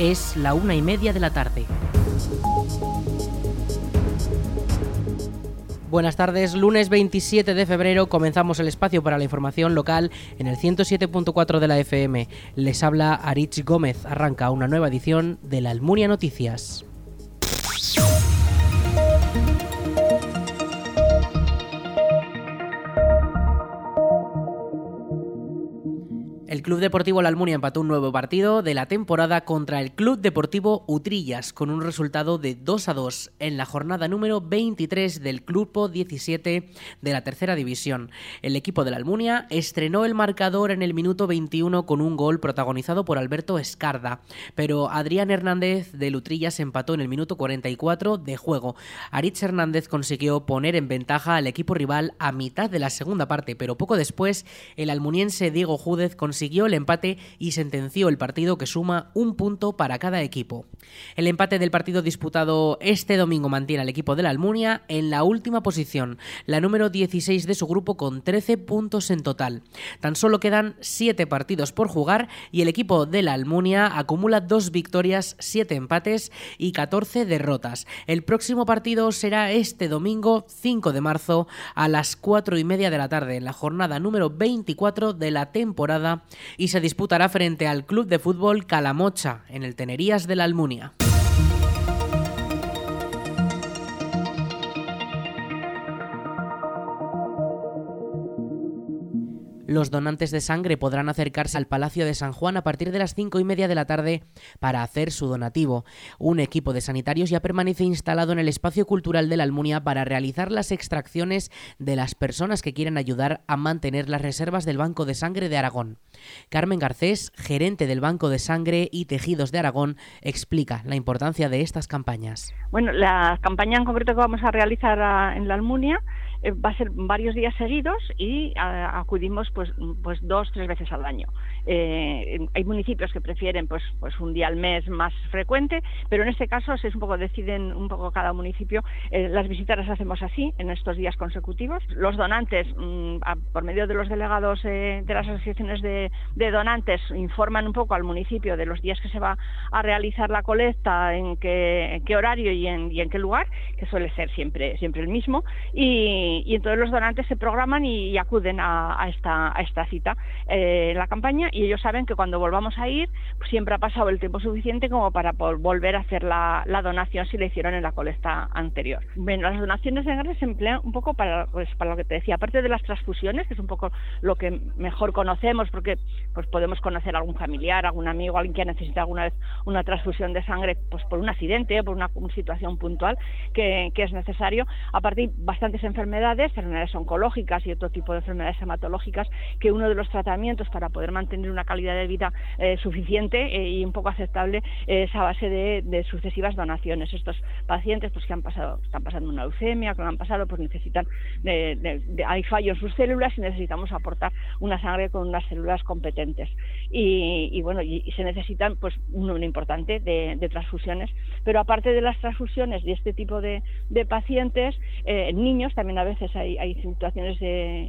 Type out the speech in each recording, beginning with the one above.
Es la una y media de la tarde. Buenas tardes, lunes 27 de febrero comenzamos el espacio para la información local en el 107.4 de la FM. Les habla Arich Gómez, arranca una nueva edición de la Almunia Noticias. Club Deportivo La Almunia empató un nuevo partido de la temporada contra el Club Deportivo Utrillas con un resultado de 2 a 2 en la jornada número 23 del Grupo 17 de la Tercera División. El equipo de La Almunia estrenó el marcador en el minuto 21 con un gol protagonizado por Alberto Escarda, pero Adrián Hernández de Utrillas empató en el minuto 44 de juego. Aritz Hernández consiguió poner en ventaja al equipo rival a mitad de la segunda parte, pero poco después el almuniense Diego Júdez consiguió el empate y sentenció el partido que suma un punto para cada equipo. El empate del partido disputado este domingo mantiene al equipo de la Almunia en la última posición, la número 16 de su grupo con 13 puntos en total. Tan solo quedan 7 partidos por jugar y el equipo de la Almunia acumula 2 victorias, 7 empates y 14 derrotas. El próximo partido será este domingo 5 de marzo a las 4 y media de la tarde en la jornada número 24 de la temporada y se disputará frente al Club de Fútbol Calamocha en el Tenerías de la Almunia. Los donantes de sangre podrán acercarse al Palacio de San Juan a partir de las cinco y media de la tarde para hacer su donativo. Un equipo de sanitarios ya permanece instalado en el espacio cultural de la Almunia para realizar las extracciones de las personas que quieren ayudar a mantener las reservas del Banco de Sangre de Aragón. Carmen Garcés, gerente del Banco de Sangre y Tejidos de Aragón, explica la importancia de estas campañas. Bueno, la campaña en concreto que vamos a realizar en la Almunia va a ser varios días seguidos y acudimos pues, pues dos, tres veces al año. Eh, hay municipios que prefieren pues, pues un día al mes más frecuente, pero en este caso es un poco deciden un poco cada municipio. Eh, las visitas las hacemos así en estos días consecutivos. Los donantes, mm, por medio de los delegados de las asociaciones de, donantes, informan un poco al municipio de los días que se va a realizar la colecta, en qué, horario y en, qué lugar, que suele ser siempre, siempre el mismo. Y, entonces los donantes se programan y, acuden a, esta, cita eh, la campaña y ellos saben que cuando volvamos a ir pues siempre ha pasado el tiempo suficiente como para volver a hacer la, donación si la hicieron en la colecta anterior. Bueno, las donaciones de sangre se emplean un poco para, pues, para lo que te decía, aparte de las transfusiones, que es un poco lo que mejor conocemos porque pues podemos conocer a algún familiar, algún amigo, alguien que ha necesitado alguna vez una transfusión de sangre pues por un accidente, por una, situación puntual que, que es necesario. Aparte hay bastantes enfermedades enfermedades, oncológicas y otro tipo de enfermedades hematológicas, que uno de los tratamientos para poder mantener una calidad de vida eh, suficiente eh, y un poco aceptable es a base de, sucesivas donaciones. Estos pacientes pues que han pasado, están pasando una leucemia, que han pasado, pues necesitan, hay fallo en sus células y necesitamos aportar una sangre con unas células competentes. Y, bueno, y, se necesitan pues un número importante de, transfusiones, pero aparte de las transfusiones de este tipo de, pacientes, eh, niños también a veces hay, situaciones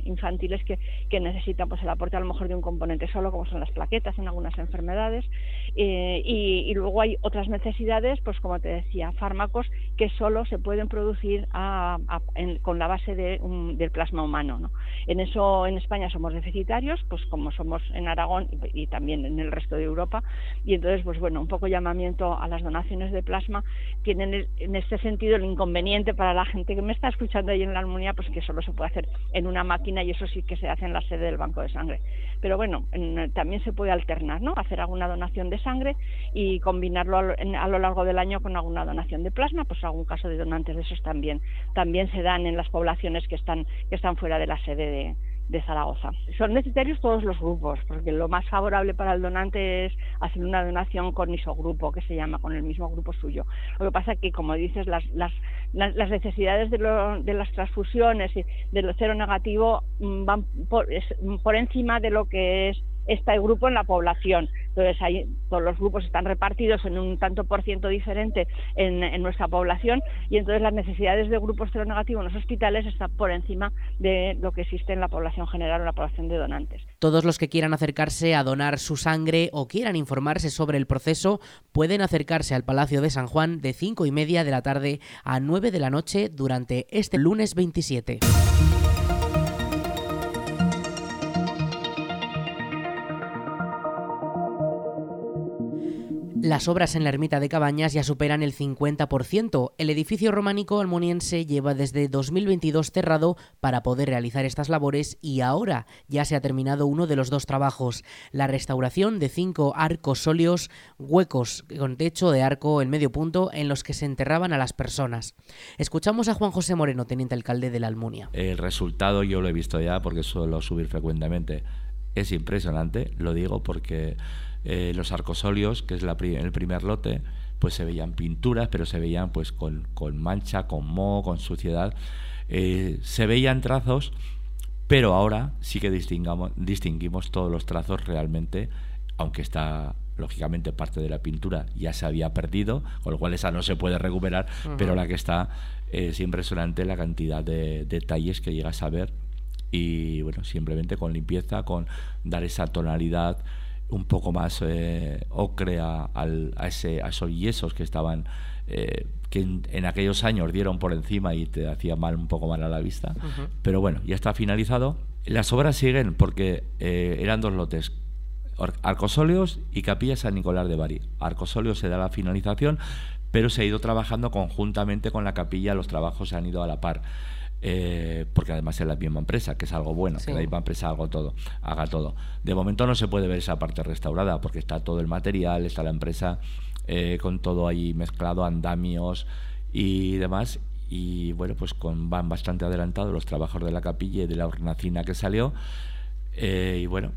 infantiles que, necesitan pues el aporte a lo mejor de un componente solo, como son las plaquetas en algunas enfermedades, eh, y, luego hay otras necesidades, pues como te decía, fármacos que solo se pueden producir con la base del plasma humano. En eso en España somos deficitarios, pues como somos en Aragón y, también en el resto de Europa, y entonces pues bueno, un poco llamamiento a las donaciones de plasma tienen en este sentido el inconveniente para la gente que me está escuchando ahí en la pues que solo se puede hacer en una máquina y eso sí que se hace en la sede del banco de sangre. Pero bueno, también se puede alternar, ¿no? Hacer alguna donación de sangre y combinarlo a lo, largo del año con alguna donación de plasma, pues algún caso de donantes de esos también, también se dan en las poblaciones que están, que están fuera de la sede de, de Zaragoza. Son necesarios todos los grupos, porque lo más favorable para el donante es hacer una donación con isogrupo, que se llama, con el mismo grupo suyo. Lo que pasa es que, como dices, las, las, las necesidades de, de, las transfusiones y de lo cero negativo mm, van por, por encima de lo que es este grupo en la población. Entonces, ahí todos los grupos están repartidos en un tanto por ciento diferente en, nuestra población y entonces las necesidades de grupos negativos en los hospitales están por encima de lo que existe en la población general o la población de donantes. Todos los que quieran acercarse a donar su sangre o quieran informarse sobre el proceso pueden acercarse al Palacio de San Juan de 5 y media de la tarde a 9 de la noche durante este lunes 27. Las obras en la ermita de Cabañas ya superan el 50%. El edificio románico almoniense lleva desde 2022 cerrado para poder realizar estas labores y ahora ya se ha terminado uno de los dos trabajos, la restauración de cinco arcos sóleos, huecos con techo de arco en medio punto en los que se enterraban a las personas. Escuchamos a Juan José Moreno, teniente alcalde de la Almunia. El resultado yo lo he visto ya porque suelo subir frecuentemente. Es impresionante, lo digo porque eh, los arcosolios, que es la, el primer lote, pues se veían pinturas, pero se veían pues con, mancha, con moho, con suciedad. Eh, se veían trazos, pero ahora sí que distingamos, distinguimos todos los trazos realmente, aunque está lógicamente parte de la pintura ya se había perdido, con lo cual esa no se puede recuperar, pero la que está es impresionante la cantidad de detalles que llegas a ver y bueno, simplemente con limpieza, con dar esa tonalidad un poco más eh, ocre a, ese, a esos yesos que estaban eh, que en, aquellos años dieron por encima y te hacía mal un poco mal a la vista. Pero bueno ya está finalizado. Las obras siguen porque eh, eran dos lotes Arcosóleos y Capilla San Nicolás de Bari. Arcosóleos se da la finalización pero se ha ido trabajando conjuntamente con la capilla. Los trabajos se han ido a la par eh, porque además es la misma empresa, que es algo bueno, que la misma empresa haga todo, haga todo. De momento no se puede ver esa parte restaurada, porque está todo el material, está la empresa eh, con todo ahí mezclado, andamios y demás. Y bueno, pues con, van bastante adelantados los trabajos de la capilla y de la hornacina que salió. Eh, y bueno,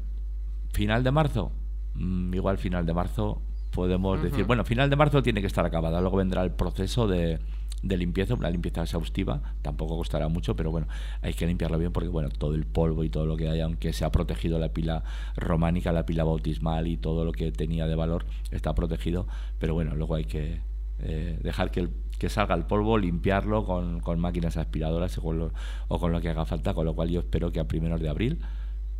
final de marzo, mm, igual final de marzo podemos decir, bueno, final de marzo tiene que estar acabada, luego vendrá el proceso de, de limpieza, una limpieza exhaustiva, tampoco costará mucho, pero bueno, hay que limpiarlo bien porque bueno, todo el polvo y todo lo que hay, aunque se ha protegido la pila románica, la pila bautismal y todo lo que tenía de valor está protegido, pero bueno, luego hay que eh, dejar que, que salga el polvo, limpiarlo con, con máquinas aspiradoras o con, lo, o con lo que haga falta, con lo cual yo espero que a primeros de abril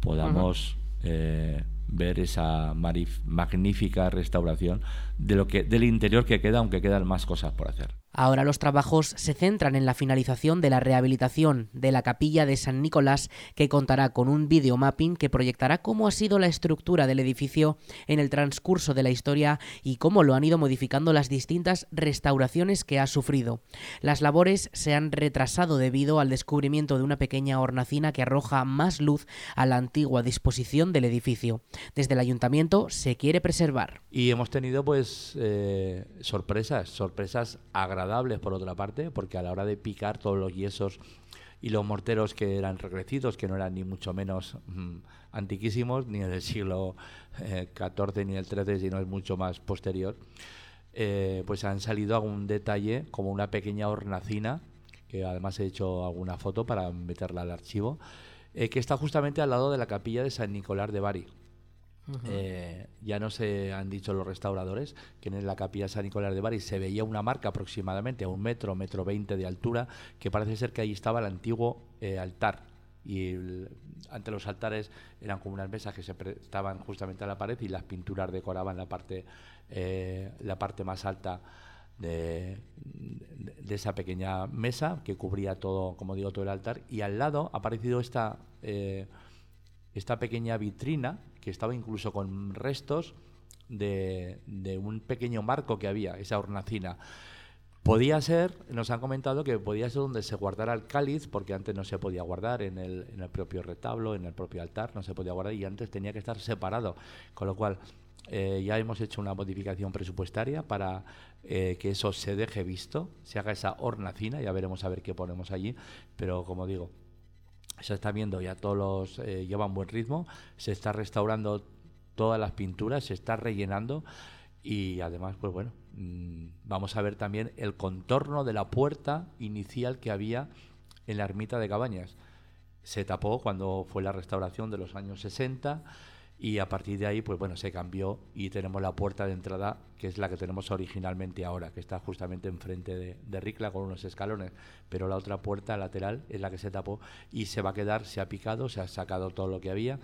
podamos eh, ver esa magnífica restauración de lo que del interior que queda, aunque quedan más cosas por hacer. Ahora los trabajos se centran en la finalización de la rehabilitación de la capilla de San Nicolás, que contará con un videomapping que proyectará cómo ha sido la estructura del edificio en el transcurso de la historia y cómo lo han ido modificando las distintas restauraciones que ha sufrido. Las labores se han retrasado debido al descubrimiento de una pequeña hornacina que arroja más luz a la antigua disposición del edificio. Desde el ayuntamiento se quiere preservar. Y hemos tenido pues eh, sorpresas, sorpresas agradables por otra parte, porque a la hora de picar todos los yesos y los morteros que eran regrecidos, que no eran ni mucho menos mm, antiquísimos, ni del siglo XIV eh, ni del XIII, sino es mucho más posterior, eh, pues han salido algún detalle, como una pequeña hornacina, que además he hecho alguna foto para meterla al archivo, eh, que está justamente al lado de la capilla de San Nicolás de Bari. Eh, ya no se han dicho los restauradores que en la capilla San Nicolás de Bari se veía una marca aproximadamente a un metro, metro veinte de altura, que parece ser que ahí estaba el antiguo eh, altar. Y ante los altares eran como unas mesas que se estaban justamente a la pared y las pinturas decoraban la parte, eh, la parte más alta de, de, esa pequeña mesa que cubría todo, como digo, todo el altar. Y al lado ha aparecido esta, esta pequeña vitrina que estaba incluso con restos de, un pequeño marco que había, esa hornacina. Podía ser, nos han comentado que podía ser donde se guardara el cáliz, porque antes no se podía guardar en el, en el propio retablo, en el propio altar, no se podía guardar y antes tenía que estar separado. Con lo cual, eh, ya hemos hecho una modificación presupuestaria para eh, que eso se deje visto, se haga esa hornacina, ya veremos a ver qué ponemos allí, pero como digo, se está viendo ya todos los eh, llevan buen ritmo, se está restaurando todas las pinturas, se está rellenando y además, pues bueno, mm, vamos a ver también el contorno de la puerta inicial que había en la ermita de Cabañas. Se tapó cuando fue la restauración de los años 60 y a partir de ahí, pues bueno, se cambió y tenemos la puerta de entrada, que es la que tenemos originalmente ahora, que está justamente enfrente de, de Ricla con unos escalones, pero la otra puerta lateral es la que se tapó y se va a quedar, se ha picado, se ha sacado todo lo que había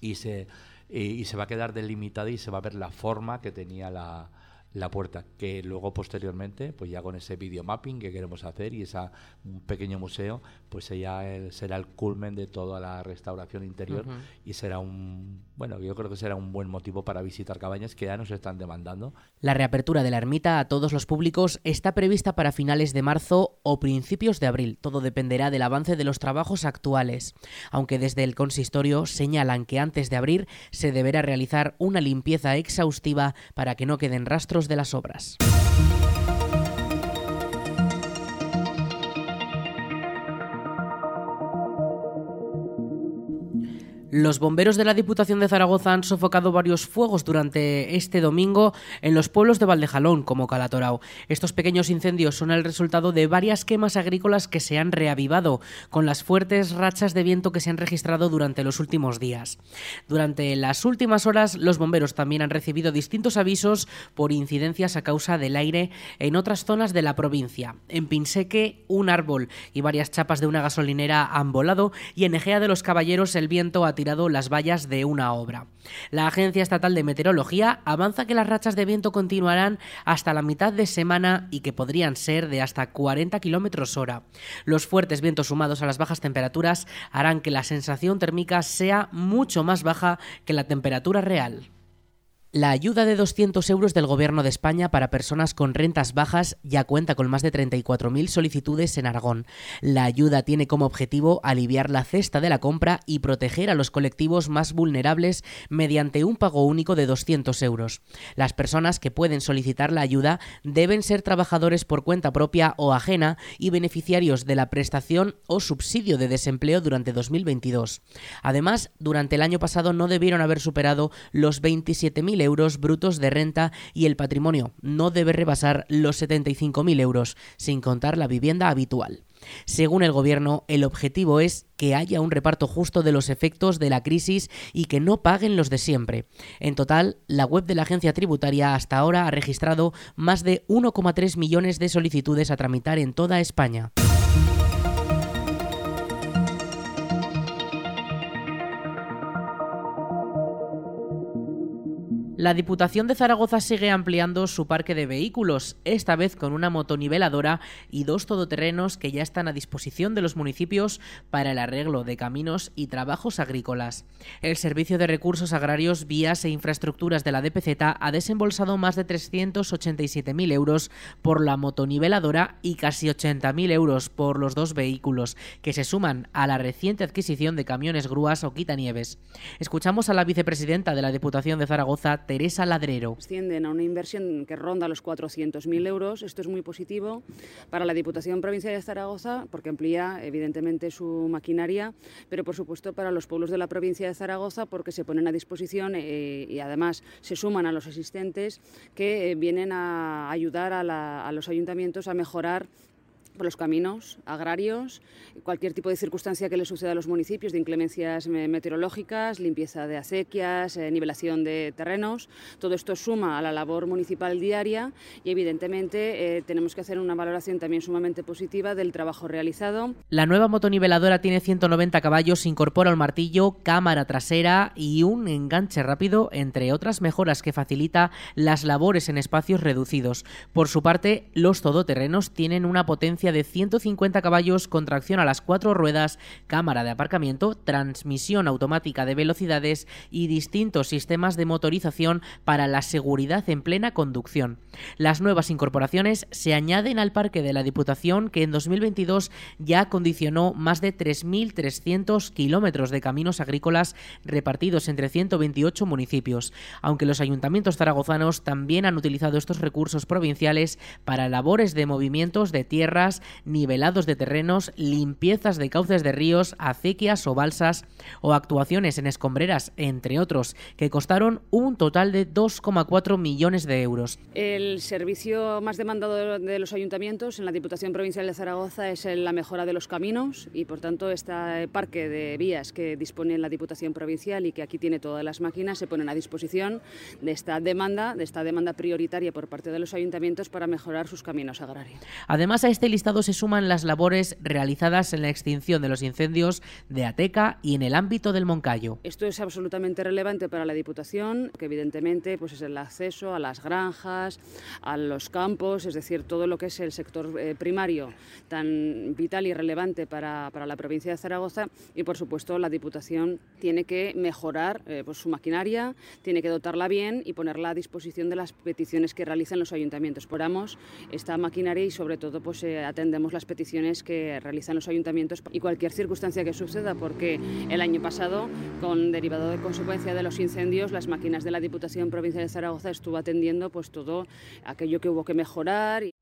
y se, y se va a quedar delimitada y se va a ver la forma que tenía la, la puerta, que luego posteriormente, pues ya con ese videomapping que queremos hacer y ese un pequeño museo, pues ya será el culmen de toda la restauración interior y será un, bueno, yo creo que será un buen motivo para visitar cabañas que ya nos están demandando. La reapertura de la ermita a todos los públicos está prevista para finales de marzo o principios de abril. Todo dependerá del avance de los trabajos actuales, aunque desde el consistorio señalan que antes de abrir se deberá realizar una limpieza exhaustiva para que no queden rastros de las obras. Los bomberos de la Diputación de Zaragoza han sofocado varios fuegos durante este domingo en los pueblos de Valdejalón, como Calatorao. Estos pequeños incendios son el resultado de varias quemas agrícolas que se han reavivado, con las fuertes rachas de viento que se han registrado durante los últimos días. Durante las últimas horas, los bomberos también han recibido distintos avisos por incidencias a causa del aire en otras zonas de la provincia. En Pinseque, un árbol y varias chapas de una gasolinera han volado y en Egea de los Caballeros el viento ha las vallas de una obra. La Agencia Estatal de Meteorología avanza que las rachas de viento continuarán hasta la mitad de semana y que podrían ser de hasta 40 kilómetros hora. Los fuertes vientos sumados a las bajas temperaturas harán que la sensación térmica sea mucho más baja que la temperatura real. La ayuda de 200 euros del Gobierno de España para personas con rentas bajas ya cuenta con más de 34.000 solicitudes en Aragón. La ayuda tiene como objetivo aliviar la cesta de la compra y proteger a los colectivos más vulnerables mediante un pago único de 200 euros. Las personas que pueden solicitar la ayuda deben ser trabajadores por cuenta propia o ajena y beneficiarios de la prestación o subsidio de desempleo durante 2022. Además, durante el año pasado no debieron haber superado los 27.000 euros brutos de renta y el patrimonio no debe rebasar los 75.000 euros, sin contar la vivienda habitual. Según el Gobierno, el objetivo es que haya un reparto justo de los efectos de la crisis y que no paguen los de siempre. En total, la web de la agencia tributaria hasta ahora ha registrado más de 1,3 millones de solicitudes a tramitar en toda España. La Diputación de Zaragoza sigue ampliando su parque de vehículos, esta vez con una motoniveladora y dos todoterrenos que ya están a disposición de los municipios para el arreglo de caminos y trabajos agrícolas. El Servicio de Recursos Agrarios, Vías e Infraestructuras de la DPZ ha desembolsado más de 387.000 euros por la motoniveladora y casi 80.000 euros por los dos vehículos, que se suman a la reciente adquisición de camiones grúas o quitanieves. Escuchamos a la vicepresidenta de la Diputación de Zaragoza, Teresa Ladrero. Ascienden a una inversión que ronda los 400.000 euros. Esto es muy positivo para la Diputación Provincial de Zaragoza porque amplía evidentemente su maquinaria, pero por supuesto para los pueblos de la provincia de Zaragoza porque se ponen a disposición eh, y además se suman a los asistentes que eh, vienen a ayudar a los ayuntamientos a mejorar por los caminos agrarios, cualquier tipo de circunstancia que le suceda a los municipios de inclemencias meteorológicas, limpieza de acequias, eh, nivelación de terrenos. Todo esto suma a la labor municipal diaria y evidentemente eh, tenemos que hacer una valoración también sumamente positiva del trabajo realizado. La nueva motoniveladora tiene 190 caballos, incorpora un martillo, cámara trasera y un enganche rápido, entre otras mejoras que facilita las labores en espacios reducidos. Por su parte, los todoterrenos tienen una potencia de 150 caballos con tracción a las cuatro ruedas, cámara de aparcamiento, transmisión automática de velocidades y distintos sistemas de motorización para la seguridad en plena conducción. Las nuevas incorporaciones se añaden al parque de la Diputación que en 2022 ya acondicionó más de 3.300 kilómetros de caminos agrícolas repartidos entre 128 municipios, aunque los ayuntamientos zaragozanos también han utilizado estos recursos provinciales para labores de movimientos de tierras carreteras, nivelados de terrenos, limpiezas de cauces de ríos, acequias o balsas o actuaciones en escombreras, entre otros, que costaron un total de 2,4 millones de euros. El servicio más demandado de los ayuntamientos en la Diputación Provincial de Zaragoza es la mejora de los caminos y, por tanto, este parque de vías que dispone la Diputación Provincial y que aquí tiene todas las máquinas se ponen a disposición de esta demanda, de esta demanda prioritaria por parte de los ayuntamientos para mejorar sus caminos agrarios. Además, a este listado se suman las labores realizadas en la extinción de los incendios de Ateca y en el ámbito del Moncayo. Esto es absolutamente relevante para la Diputación, que evidentemente pues es el acceso a las granjas, a los campos, es decir, todo lo que es el sector eh, primario tan vital y relevante para, para, la provincia de Zaragoza y por supuesto la Diputación tiene que mejorar eh, pues, su maquinaria, tiene que dotarla bien y ponerla a disposición de las peticiones que realizan los ayuntamientos. Poramos esta maquinaria y sobre todo pues eh, atendemos las peticiones que realizan los ayuntamientos y cualquier circunstancia que suceda porque el año pasado con derivado de consecuencia de los incendios las máquinas de la Diputación Provincial de Zaragoza estuvo atendiendo pues todo aquello que hubo que mejorar.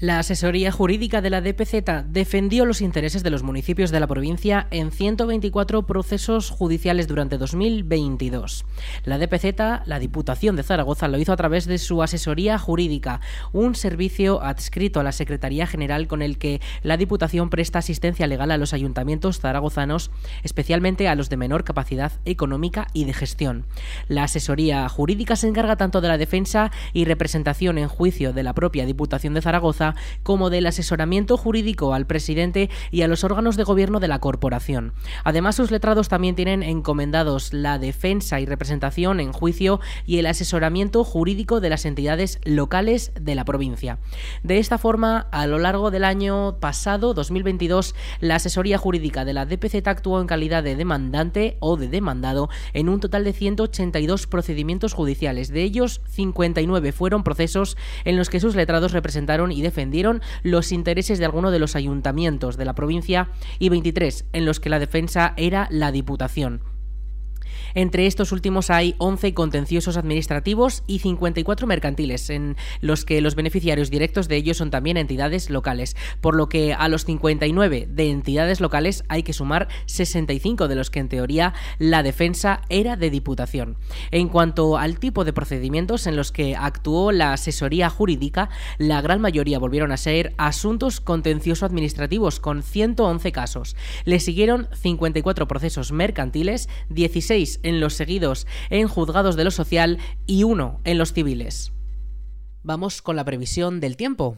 La asesoría jurídica de la DPZ defendió los intereses de los municipios de la provincia en 124 procesos judiciales durante 2022. La DPZ, la Diputación de Zaragoza, lo hizo a través de su asesoría jurídica, un servicio adscrito a la Secretaría General con el que la Diputación presta asistencia legal a los ayuntamientos zaragozanos, especialmente a los de menor capacidad económica y de gestión. La asesoría jurídica se encarga tanto de la defensa y representación en juicio de la propia Diputación de Zaragoza como del asesoramiento jurídico al presidente y a los órganos de gobierno de la corporación. Además, sus letrados también tienen encomendados la defensa y representación en juicio y el asesoramiento jurídico de las entidades locales de la provincia. De esta forma, a lo largo del año pasado, 2022, la asesoría jurídica de la DPZ actuó en calidad de demandante o de demandado en un total de 182 procedimientos judiciales. De ellos, 59 fueron procesos en los que sus letrados representaron y defendieron defendieron los intereses de alguno de los ayuntamientos de la provincia y 23 en los que la defensa era la Diputación. Entre estos últimos hay 11 contenciosos administrativos y 54 mercantiles, en los que los beneficiarios directos de ellos son también entidades locales, por lo que a los 59 de entidades locales hay que sumar 65 de los que en teoría la defensa era de diputación. En cuanto al tipo de procedimientos en los que actuó la asesoría jurídica, la gran mayoría volvieron a ser asuntos contencioso administrativos con 111 casos. Le siguieron 54 procesos mercantiles, 16 en los seguidos en juzgados de lo social y uno en los civiles. Vamos con la previsión del tiempo.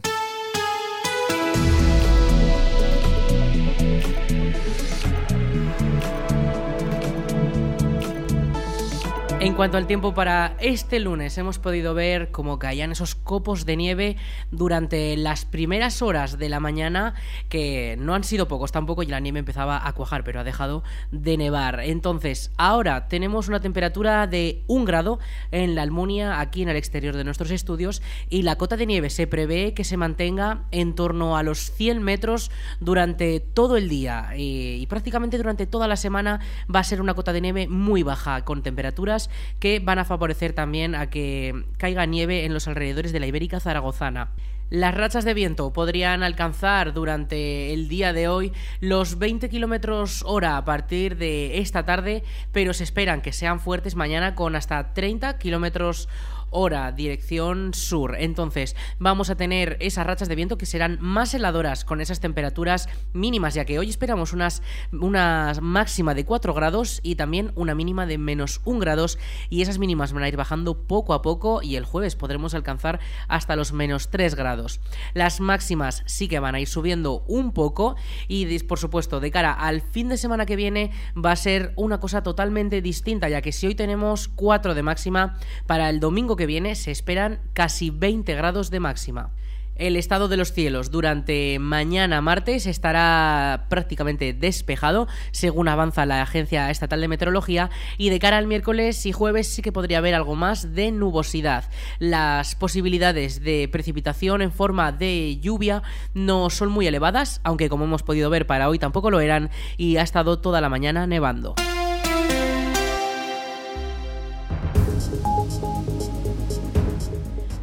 En cuanto al tiempo para este lunes, hemos podido ver cómo caían esos copos de nieve durante las primeras horas de la mañana, que no han sido pocos tampoco, y la nieve empezaba a cuajar, pero ha dejado de nevar. Entonces, ahora tenemos una temperatura de un grado en la Almunia, aquí en el exterior de nuestros estudios, y la cota de nieve se prevé que se mantenga en torno a los 100 metros durante todo el día, y, y prácticamente durante toda la semana va a ser una cota de nieve muy baja, con temperaturas que van a favorecer también a que caiga nieve en los alrededores de la Ibérica zaragozana. Las rachas de viento podrían alcanzar durante el día de hoy los 20 kilómetros hora a partir de esta tarde, pero se esperan que sean fuertes mañana con hasta 30 kilómetros hora, dirección sur. Entonces, vamos a tener esas rachas de viento que serán más heladoras con esas temperaturas mínimas, ya que hoy esperamos unas, una máxima de 4 grados y también una mínima de menos 1 grados, y esas mínimas van a ir bajando poco a poco, y el jueves podremos alcanzar hasta los menos 3 grados. Las máximas sí que van a ir subiendo un poco, y por supuesto, de cara al fin de semana que viene, va a ser una cosa totalmente distinta, ya que si hoy tenemos 4 de máxima, para el domingo que que viene se esperan casi 20 grados de máxima. El estado de los cielos durante mañana martes estará prácticamente despejado, según avanza la Agencia Estatal de Meteorología, y de cara al miércoles y jueves sí que podría haber algo más de nubosidad. Las posibilidades de precipitación en forma de lluvia no son muy elevadas, aunque como hemos podido ver para hoy tampoco lo eran, y ha estado toda la mañana nevando.